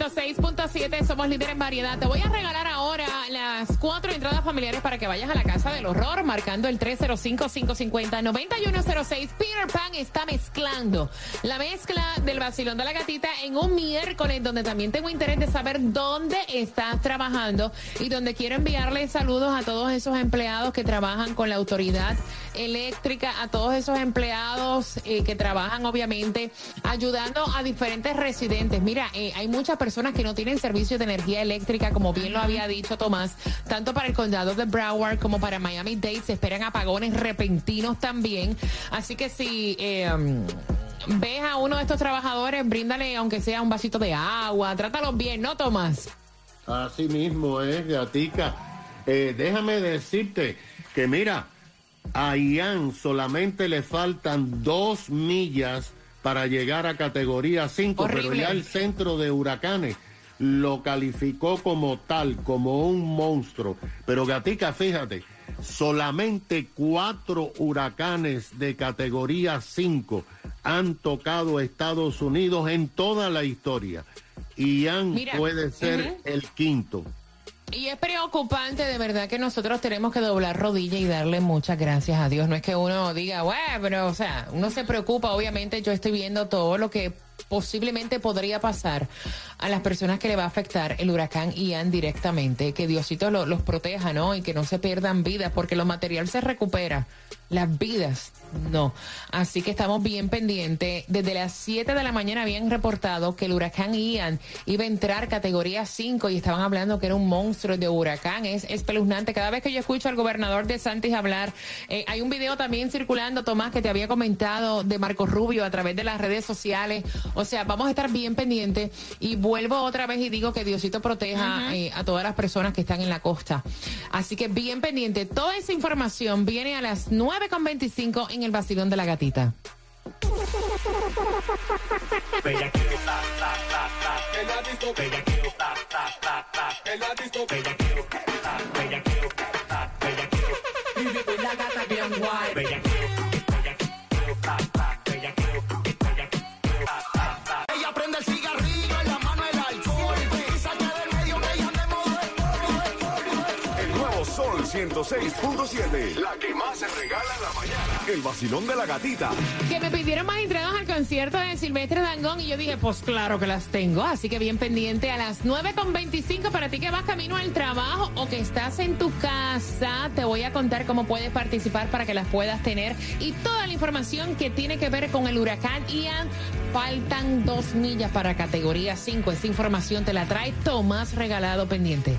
106.7, somos líderes en variedad. Te voy a regalar ahora las cuatro entradas familiares para que vayas a la casa del horror, marcando el 305-550-9106. Peter Pan está mezclando la mezcla del vacilón de la gatita en un miércoles, donde también tengo interés de saber dónde estás trabajando y donde quiero enviarle saludos a todos esos empleados que trabajan con la autoridad eléctrica, a todos esos empleados eh, que trabajan, obviamente, ayudando a diferentes residentes. Mira, eh, hay muchas personas que no tienen servicio de energía eléctrica, como bien lo había dicho Tomás, tanto para el condado de Broward como para Miami-Dade. Se esperan apagones repentinos también. Así que si... Eh, ves a uno de estos trabajadores, bríndale aunque sea un vasito de agua, trátalos bien, ¿no, Tomás? Así mismo es, gatica. Eh, déjame decirte que mira, a Ian solamente le faltan dos millas para llegar a categoría 5, pero ya el centro de huracanes lo calificó como tal, como un monstruo. Pero Gatica, fíjate, solamente cuatro huracanes de categoría 5 han tocado Estados Unidos en toda la historia. Ian Mira, puede ser el quinto. Y es preocupante de verdad que nosotros tenemos que doblar rodilla y darle muchas gracias a Dios. No es que uno diga, bueno, pero o sea, uno se preocupa. Obviamente yo estoy viendo todo lo que posiblemente podría pasar a las personas que le va a afectar el huracán Ian directamente. Que Diosito lo- los proteja, ¿no? Y que no se pierdan vidas, porque lo material se recupera. Las vidas, no. Así que estamos bien pendientes. Desde las 7 de la mañana habían reportado que el huracán Ian iba a entrar categoría 5 y estaban hablando que era un monstruo de huracán. Es espeluznante. Cada vez que yo escucho al gobernador de Santis hablar, eh, hay un video también circulando, Tomás, que te había comentado de Marco Rubio a través de las redes sociales. O sea, vamos a estar bien pendientes. Y vuelvo otra vez y digo que Diosito proteja eh, a todas las personas que están en la costa. Así que bien pendiente. Toda esa información viene a las 9.25 en el vacilón de la gatita. Bellaqueo, ta, ta, ta, ta. En la 106.7. La que más se regala en la mañana. El vacilón de la gatita. Que me pidieron más entradas al concierto de Silvestre Dangón y yo dije, pues claro que las tengo. Así que bien pendiente a las 9.25 para ti que vas camino al trabajo o que estás en tu casa. Te voy a contar cómo puedes participar para que las puedas tener y toda la información que tiene que ver con el huracán Ian. Faltan dos millas para categoría 5. Esa información te la trae Tomás Regalado pendiente.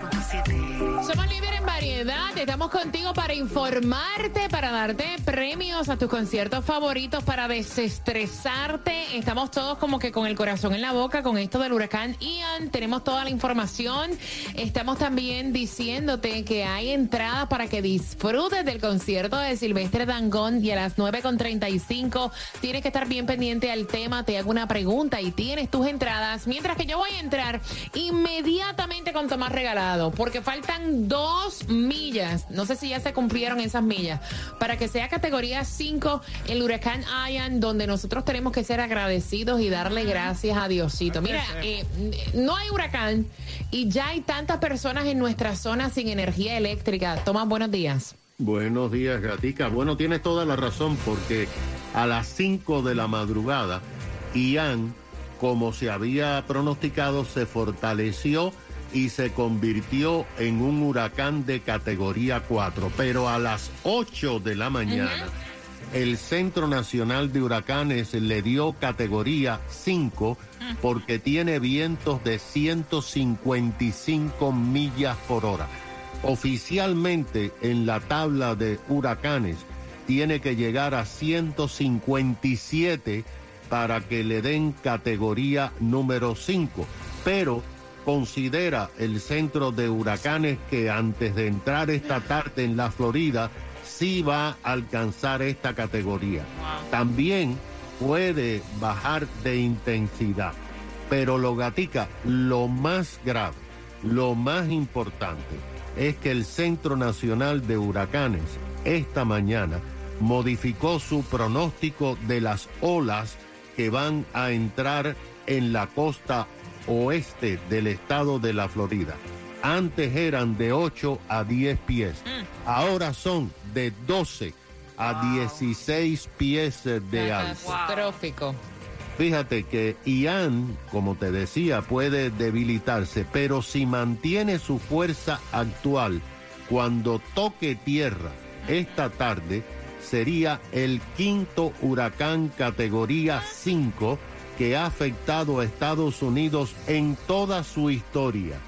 Somos líderes en variedad. Estamos contigo para informarte, para darte premios a tus conciertos favoritos, para desestresarte. Estamos todos como que con el corazón en la boca con esto del huracán Ian. Tenemos toda la información. Estamos también diciéndote que hay entradas para que disfrutes del concierto de Silvestre Dangón y a las 9.35 tienes que estar bien pendiente al tema. Te hago una pregunta y tienes tus entradas. Mientras que yo voy a entrar inmediatamente con Tomás Regalado, porque faltan dos millas. No sé si ya se cumplieron esas millas. Para que sea categoría 5 el huracán Ian, donde nosotros tenemos que ser agradecidos y darle gracias a Diosito. Mira, eh, no hay huracán y ya hay tantas personas en nuestra zona sin energía eléctrica. Tomás, buenos días. Buenos días, Gatica. Bueno, tienes toda la razón porque a las 5 de la madrugada, Ian, como se había pronosticado, se fortaleció y se convirtió en un huracán de categoría 4. Pero a las 8 de la mañana el Centro Nacional de Huracanes le dio categoría 5 porque tiene vientos de 155 millas por hora. Oficialmente en la tabla de huracanes tiene que llegar a 157 para que le den categoría número 5. Pero considera el centro de huracanes que antes de entrar esta tarde en la Florida sí va a alcanzar esta categoría. También puede bajar de intensidad. Pero lo gatica, lo más grave, lo más importante es que el Centro Nacional de Huracanes esta mañana modificó su pronóstico de las olas que van a entrar en la costa oeste del estado de la Florida. Antes eran de 8 a 10 pies, ahora son de 12 a 16 pies de alto. Catastrófico. Fíjate que Ian, como te decía, puede debilitarse, pero si mantiene su fuerza actual, cuando toque tierra esta tarde, sería el quinto huracán categoría 5 que ha afectado a Estados Unidos en toda su historia.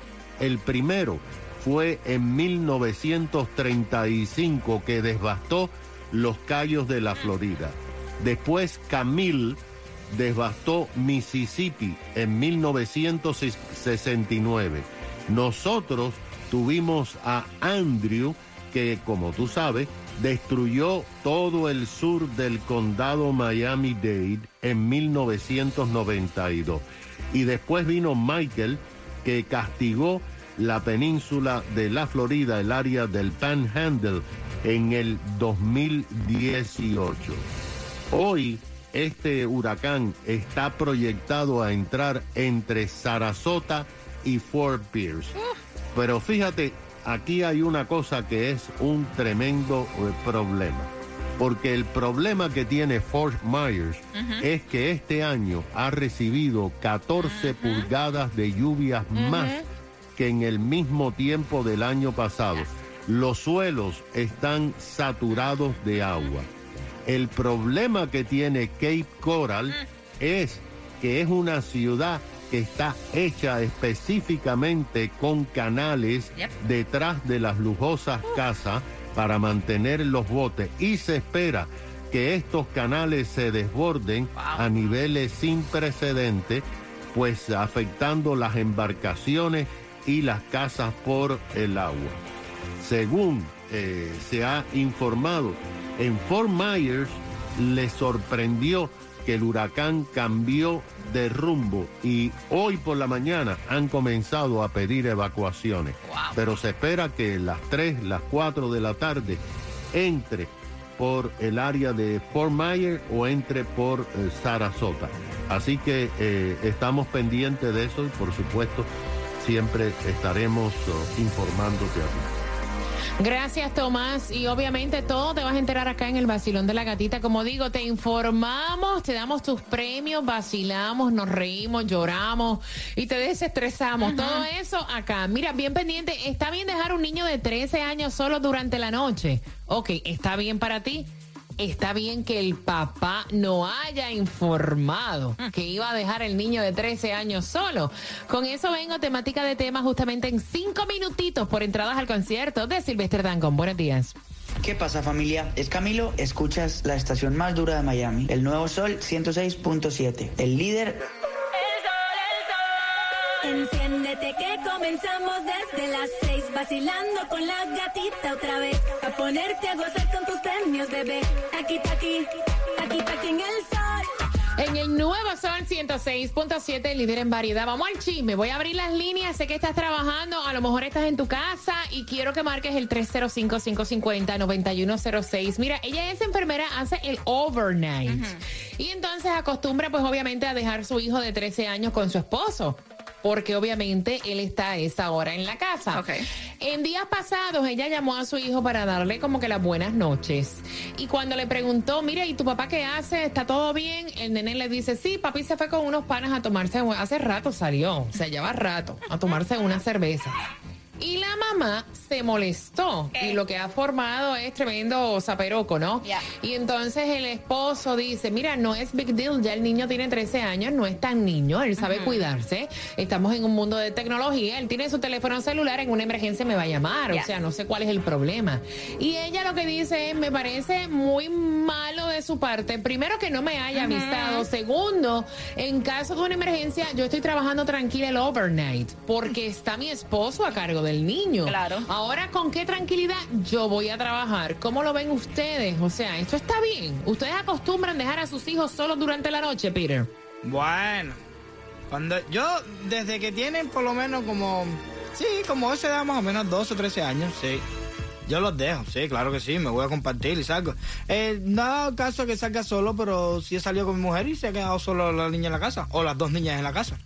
El primero fue en 1935 que devastó los Cayos de la Florida. Después Camille devastó Mississippi en 1969. Nosotros tuvimos a Andrew, que como tú sabes, destruyó todo el sur del condado Miami-Dade en 1992. Y después vino Michael, que castigó la península de la Florida, el área del Panhandle, en el 2018. Hoy este huracán está proyectado a entrar entre Sarasota y Fort Pierce. Pero fíjate, aquí hay una cosa que es un tremendo eh, problema. Porque el problema que tiene Fort Myers es que este año ha recibido 14 pulgadas de lluvias más que en el mismo tiempo del año pasado. Los suelos están saturados de agua. El problema que tiene Cape Coral es que es una ciudad que está hecha específicamente con canales detrás de las lujosas casas para mantener los botes. Y se espera que estos canales se desborden a niveles sin precedentes, pues afectando las embarcaciones y las casas por el agua. Según eh, se ha informado, en Fort Myers le sorprendió que el huracán cambió de rumbo y hoy por la mañana han comenzado a pedir evacuaciones. Pero se espera que las 3, las 4 de la tarde entre por el área de Fort Myers o entre por eh, Sarasota. Así que eh, estamos pendientes de eso y por supuesto siempre estaremos oh, informándote a ti. Gracias, Tomás. Y obviamente todo te vas a enterar acá en el Vacilón de la Gatita. Como digo, te informamos, te damos tus premios, vacilamos, nos reímos, lloramos y te desestresamos. Todo eso acá. Mira, bien pendiente. ¿Está bien dejar un niño de 13 años solo durante la noche? Ok, ¿está bien para ti? Está bien que el papá no haya informado que iba a dejar el niño de 13 años solo. Con eso vengo temática de tema justamente en cinco minutitos por entradas al concierto de Silvestre Dancon. Buenos días. ¿Qué pasa familia? Es Camilo, escuchas la estación más dura de Miami, el Nuevo Sol 106.7, el líder... Enciéndete que comenzamos desde las vacilando con la gatita otra vez. A ponerte a gozar con tus premios, bebé. Aquí, aquí, aquí, aquí en el sol. En el nuevo Sol 106.7, líder en variedad. Vamos al chisme. Voy a abrir las líneas. Sé que estás trabajando. A lo mejor estás en tu casa y quiero que marques el 305-550-9106. Mira, ella es enfermera, hace el overnight. Y entonces acostumbra, pues obviamente, a dejar su hijo de 13 años con su esposo. Porque obviamente él está a esa hora en la casa. En días pasados ella llamó a su hijo para darle como que las buenas noches. Y cuando le preguntó, mire, ¿y tu papá qué hace? ¿Está todo bien? El nene le dice, sí, papi se fue con unos panas a tomarse, hace rato salió, o sea, lleva rato, a tomarse una cerveza. Y la mamá se molestó. Y lo que ha formado es tremendo zaperoco, ¿no? Ya. Y entonces el esposo dice, mira, no es big deal, ya el niño tiene 13 años, no es tan niño, él sabe cuidarse, estamos en un mundo de tecnología, él tiene su teléfono celular, en una emergencia me va a llamar, o sea, no sé cuál es el problema. Y ella lo que dice es, me parece muy malo de su parte, primero que no me haya avisado, segundo, en caso de una emergencia, yo estoy trabajando tranquila el overnight, porque está mi esposo a cargo del niño. Claro. Ahora, ¿con qué tranquilidad yo voy a trabajar? ¿Cómo lo ven ustedes? O sea, esto está bien. ¿Ustedes acostumbran dejar a sus hijos solos durante la noche, Peter? Bueno, cuando yo, desde que tienen por lo menos como, sí, como esa edad más o menos 12 o 13 años, sí. Yo los dejo, sí, claro que sí, me voy a compartir y salgo. Eh, no ha dado caso que salga solo, pero sí he salido con mi mujer y se ha quedado solo la niña en la casa, o las dos niñas en la casa.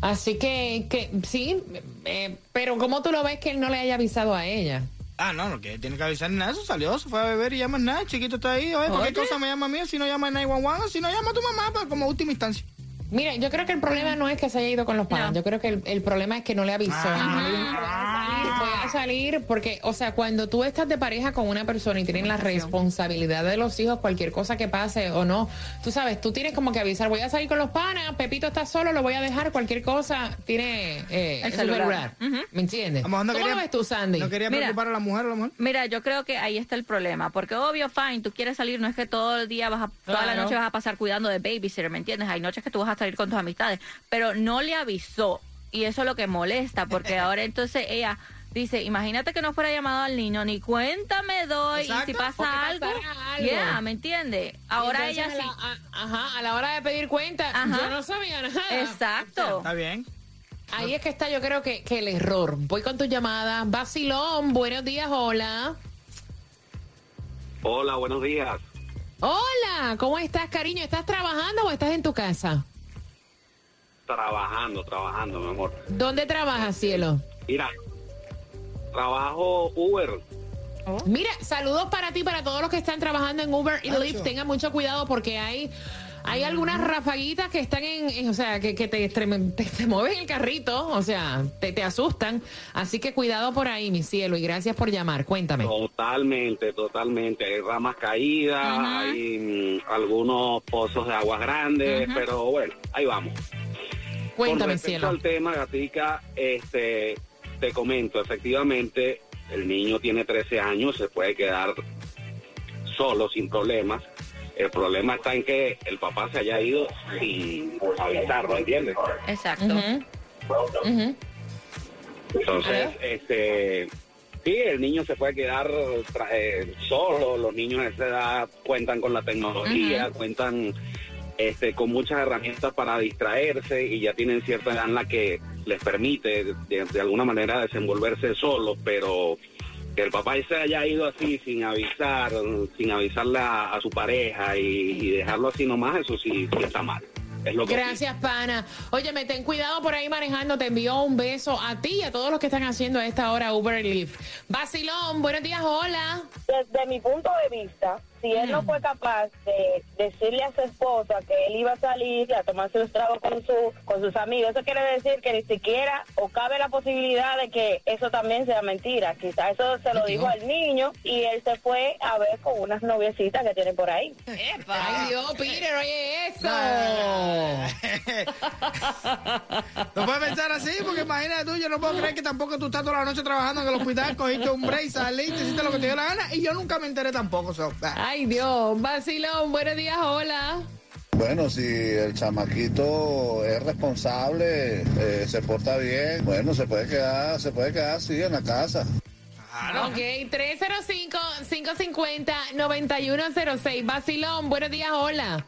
Así que, que sí, eh, pero ¿cómo tú lo ves que él no le haya avisado a ella? Ah, no, no, que tiene que avisar nada, eso salió, se fue a beber y llama nada, el chiquito está ahí, oye, cualquier Oye. cosa me llama a mí, si no llama a 911, si no llama a tu mamá, pues como última instancia. Mira, yo creo que el problema no es que se haya ido con los padres, No. yo creo que el, el problema es que no le avisó. Ah. No le dijo, "Voy a salir, porque, o sea, cuando tú estás de pareja con una persona y tienen la responsabilidad de los hijos, cualquier cosa que pase o no, tú sabes, tú tienes como que avisar, voy a salir con los panas, Pepito está solo, lo voy a dejar, cualquier cosa, tiene eh, El celular. Ujú. ¿Me entiendes? No ¿Cómo quería- lo ves tú, Sandy? No quería Mira. preocupar a la mujer, a la mujer. Mira, yo creo que ahí está el problema, porque obvio, fine, tú quieres salir, no es que todo el día vas a, toda la noche vas a pasar cuidando de babysitter, ¿me entiendes? Hay noches que tú vas a salir con tus amistades, pero no le avisó y eso es lo que molesta, porque ahora entonces ella dice, imagínate que no fuera llamado al niño, ni cuenta me doy y si pasa algo, algo. yeah, ¿me entiendes? Ahora ella sí. a la- a- ajá, a la hora de pedir cuenta, Ajá. yo no sabía nada. Exacto. Está bien. Ahí es que está, yo creo que, que el error. Voy con tu llamada. Basilón, buenos días, hola. Hola, buenos días. Hola, ¿cómo estás, cariño? ¿Estás trabajando o estás en tu casa? Trabajando, trabajando, mi amor. ¿Dónde trabajas, cielo? Mira, trabajo Uber. Mira, saludos para ti, para todos los que están trabajando en Uber y. Lyft. Tengan mucho cuidado porque hay, hay algunas rafaguitas que están en, en- o sea, que, que te, te, te mueven el carrito, o sea, te, te asustan. Así que cuidado por ahí, mi cielo, y gracias por llamar. Cuéntame. Totalmente, totalmente. Hay ramas caídas, hay mm, algunos pozos de aguas grandes, pero bueno, ahí vamos. Cuéntame, Con respecto cielo. al tema, Gatica, este, te comento, efectivamente, el niño tiene 13 años, se puede quedar solo, sin problemas. El problema está en que el papá se haya ido sin avisarlo, ¿entiendes? Exacto. Entonces, este, sí, el niño se puede quedar tra- eh, solo, los niños de esa edad cuentan con la tecnología, cuentan este, con muchas herramientas para distraerse y ya tienen cierta edad en la que les permite de, de alguna manera desenvolverse solos, pero que el papá se haya ido así sin avisar, sin avisarle a, a su pareja y, y dejarlo así nomás, eso sí, sí está mal. Es lo que Gracias, pana. Oye, me ten cuidado por ahí manejando. Te envío un beso a ti y a todos los que están haciendo a esta hora Uber Lyft. Basilón, buenos días, hola. desde mi punto de vista, si él no fue capaz de decirle a su esposa que él iba a salir a tomarse un trago con su con sus amigos, eso quiere decir que ni siquiera o cabe la posibilidad de que eso también sea mentira. Quizás eso se lo dijo al niño y él se fue a ver con unas noviecitas que tiene por ahí. Ay, Dios, Peter, oye eso. No puedes pensar así, porque imagínate tú, yo no puedo creer que tampoco tú estás toda la noche trabajando en el hospital, cogiste un break, saliste, hiciste lo que te dio la gana, y yo nunca me enteré tampoco. so, ah. Ay, Dios. Basilón, buenos días, hola. Bueno, si el chamaquito es responsable, eh, se porta bien, bueno, se puede quedar, se puede quedar así en la casa. Claro. Ok, 305-550-9106. Basilón, buenos días, hola.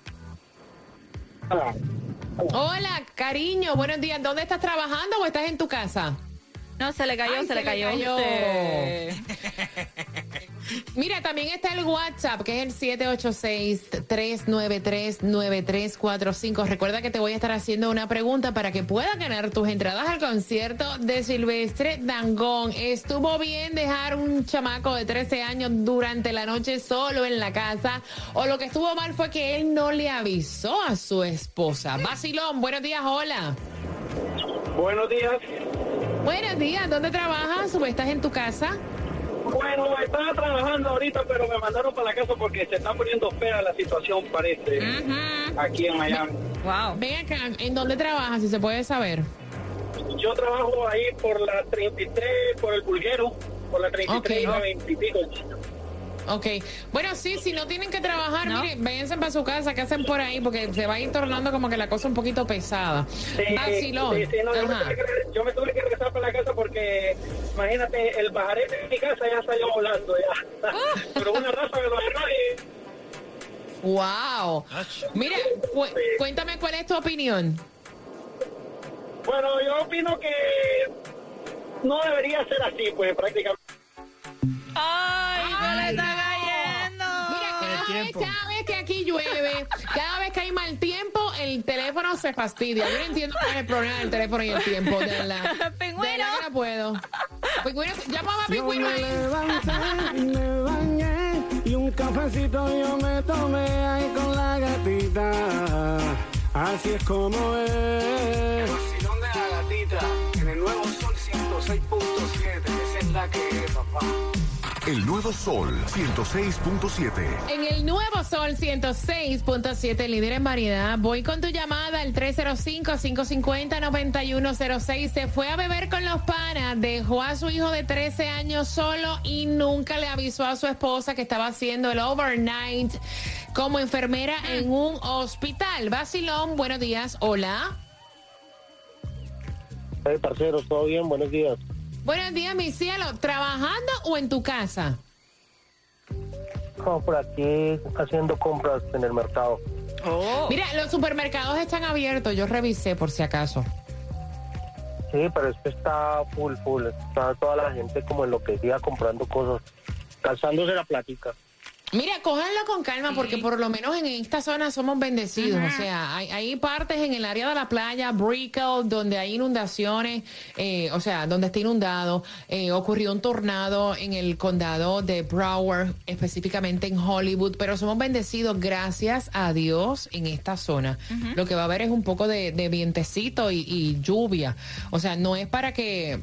Hola, cariño, buenos días. ¿Dónde estás trabajando o estás en tu casa? No, se le cayó, Ay, se, le cayó. Sí. Mira, también está el WhatsApp, que es el 786-393-9345. Recuerda que te voy a estar haciendo una pregunta para que puedas ganar tus entradas al concierto de Silvestre Dangón. ¿Estuvo bien dejar un chamaco de 13 años durante la noche solo en la casa? ¿O lo que estuvo mal fue que él no le avisó a su esposa? Basilón, buenos días, hola. Buenos días. Buenos días, ¿dónde trabajas o estás en tu casa? Bueno, estaba trabajando ahorita, pero me mandaron para la casa porque se está poniendo fea la situación, parece, aquí en Miami. Wow. Ven acá, ¿en dónde trabajas, si se puede saber? Yo trabajo ahí por la 33, por el Pulguero, por la 33 Ok. y 20 y pico. Ok. Bueno, sí, si no tienen que trabajar, miren, váyanse para su casa, ¿qué hacen por ahí? Porque se va a ir tornando como que la cosa un poquito pesada. Vacilón. Sí, sí, no, yo, me tuve que, yo me tuve que regresar para la casa porque, imagínate, el pajarete de mi casa ya salió volando ya. Ah. Pero una raza me lo agarró y... Wow. Mira, cu- cuéntame cuál es tu opinión. Bueno, yo opino que no debería ser así, pues, prácticamente. ¡Ay, cayendo! Cada vez, que aquí llueve, cada vez que hay mal tiempo, el teléfono se fastidia. Yo no entiendo cuál es el problema del teléfono y el tiempo. De verdad. De verdad que no puedo. Pingüino, a Pingüino ahí. me bañé y un cafecito yo me tomé ahí con la gatita. Así es como es. Vacilón de la gatita en el nuevo Sol 106.7. Esa es la que es, papá. El nuevo Sol 106.7. En el nuevo Sol 106.7, líder en variedad. Voy con tu llamada al 305-550-9106. Se fue a beber con los panas, dejó a su hijo de 13 años solo y nunca le avisó a su esposa que estaba haciendo el overnight como enfermera en un hospital. Basilón, buenos días. Hola. Hey, parceros, ¿todo bien? Buenos días. Buenos días, mi cielo. ¿Trabajando o en tu casa? No, por aquí haciendo compras en el mercado. Mira, los supermercados están abiertos. Yo revisé por si acaso. Sí, pero es que está full, full. Está toda la gente como enloquecida comprando cosas, calzándose la platica. Mira, cójanlo con calma porque por lo menos en esta zona somos bendecidos. O sea, hay, hay partes en el área de la playa, Brickell, donde hay inundaciones, eh, o sea, donde está inundado. Eh, ocurrió un tornado en el condado de Broward, específicamente en Hollywood, pero somos bendecidos gracias a Dios en esta zona. Lo que va a haber es un poco de, de vientecito y, y lluvia. O sea, no es para que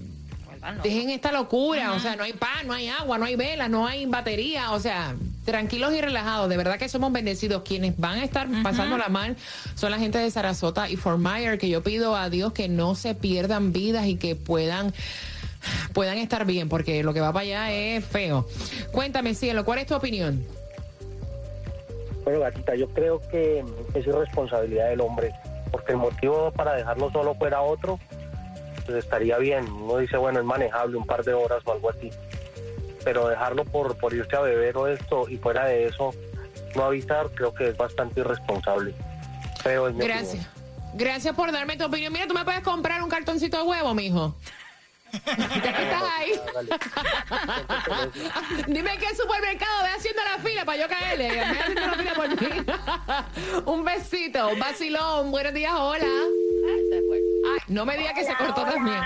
Dejen esta locura, o sea, no hay pan, no hay agua, no hay velas, no hay batería, o sea, tranquilos y relajados, de verdad que somos bendecidos. Quienes van a estar pasando la mal son la gente de Sarasota y Fort Myers, que yo pido a Dios que no se pierdan vidas y que puedan puedan estar bien, porque lo que va para allá es feo. Cuéntame, Cielo, ¿cuál es tu opinión? Bueno, gatita, yo creo que es irresponsabilidad del hombre, porque el motivo para dejarlo solo fuera otro, pues estaría bien. Uno dice, bueno, es manejable un par de horas o algo así. Pero dejarlo por, por irse a beber o esto y fuera de eso, no avisar, creo que es bastante irresponsable. Pero es mi Gracias. Gracias por darme tu opinión. Mira, tú me puedes comprar un cartoncito de huevo, mijo. Ya que estás ahí. Dime qué supermercado ve haciendo la fila para yo caerle. Ve haciendo la fila por mí. un besito, un vacilón. Buenos días, hola. No me digas que se cortó también.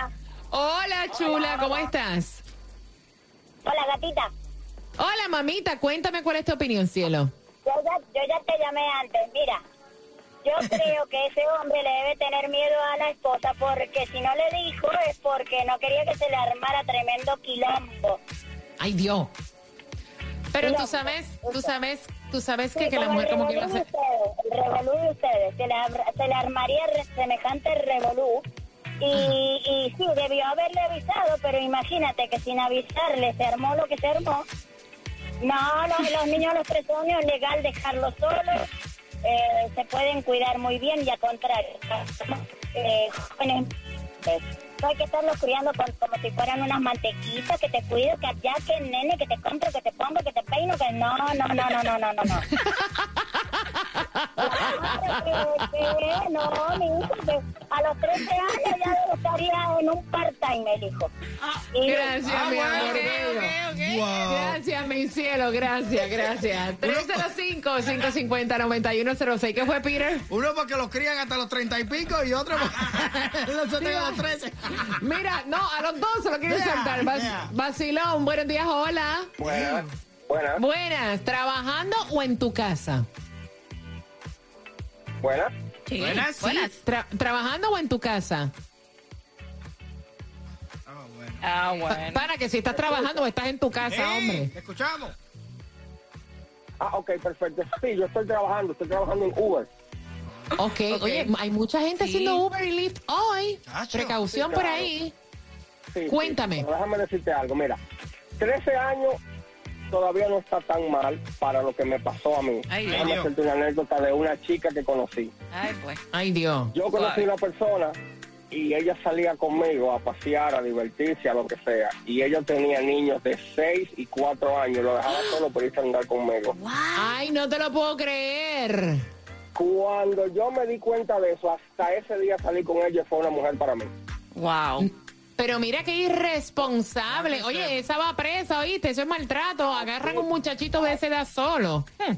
Hola, chula, ¿cómo estás? Hola, gatita. Hola, mamita, cuéntame cuál es tu opinión, cielo. Yo ya, yo ya te llamé antes. Mira, yo creo que ese hombre le debe tener miedo a la esposa porque si no le dijo es porque no quería que se le armara tremendo quilombo. Ay, Dios. Pero tú sabes, tú sabes, tú sabes que, Sí, que la mujer como que lo hace. ustedes, El revolú de ustedes, se le, abra- se le armaría semejante revolú. Y, y sí, debió haberle avisado, pero imagínate que sin avisarle se armó lo que se armó. No, los, los niños a los es legal dejarlos solos, eh, se pueden cuidar muy bien y al contrario, eh, jóvenes, hay que estarlos criando con- como si fueran unas mantequitas, que te cuido, que ya que nene, que te compro, que te pongo, que te peino, que no, no, no, no, no, no, no, no. Claro que- que no, mi hijo, que a los 13 años ya estaría en un part-time el hijo. Y- Gracias, mi amor. bello. Gracias, mi cielo, gracias, gracias. 305-550-9106. ¿Qué fue, Peter? Uno porque los crían hasta los treinta y pico y otro porque los los trece. Mira, no, a los dos se lo quieren Yeah, soltar. Vas- yeah. Vacilón, buenos días, hola. Buenas. Buenas. Buenas, ¿trabajando o en tu casa? Buenas. Sí, Tra- ¿Trabajando o en tu casa? Ah, bueno. Para que si estás trabajando o estás en tu casa, hombre. ¿Te escuchamos? Ah, ok, perfecto. Sí, yo estoy trabajando, estoy trabajando en Uber. Ok, oye, hay mucha gente haciendo Uber y Lyft hoy. Chacho. Precaución Sí, por claro. ahí. Cuéntame. déjame decirte algo, mira, 13 años todavía no está tan mal para lo que me pasó a mí. Ay, déjame Dios. hacerte una anécdota de una chica que conocí. Ay, pues. Ay, Dios. Yo conocí una persona y ella salía conmigo a pasear, a divertirse, a lo que sea. Y ella tenía niños de 6 y 4 años, lo dejaba solo por irse a andar conmigo. Ay, no te lo puedo creer. Cuando yo me di cuenta de eso, hasta ese día salí con ella, fue una mujer para mí. Wow. Pero mira qué irresponsable. Oye, esa va presa, oíste, eso es maltrato. Agarran un muchachito de esa edad solo. Hmm.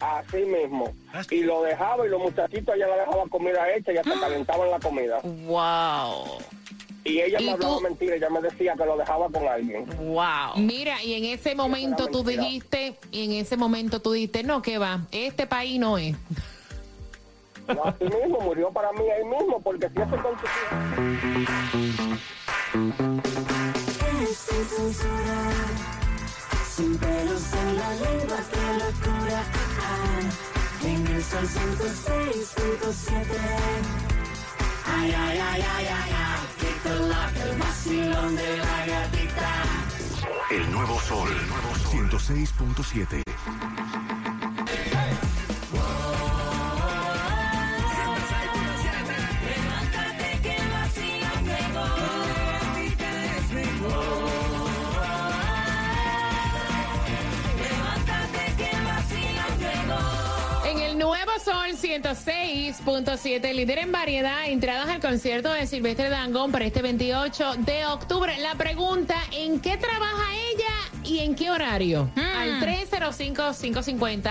Así mismo. Y lo dejaba y los muchachitos ella la dejaba comida hecha y hasta calentaban la comida. Wow. Y ella ¿Y me hablaba tú? mentira, ella me decía que lo dejaba con alguien. Wow. Mira, y en ese momento tú mentira. dijiste, y en ese momento tú dijiste, no, que va, este país no es. No, así mismo, murió para mí ahí mismo, porque si eso con sus Sin pelos en la lengua, qué locura. Ah, en el sol 106.7. Ay, ay, ay, ay, ay, ay, colaje, el vacilón de la gatita. El nuevo sol. El nuevo sol. 106.7. 106.7, líder en variedad, entradas al concierto de Silvestre Dangón para este 28 de octubre. La pregunta, ¿en qué trabaja ella y en qué horario? Al 305-550.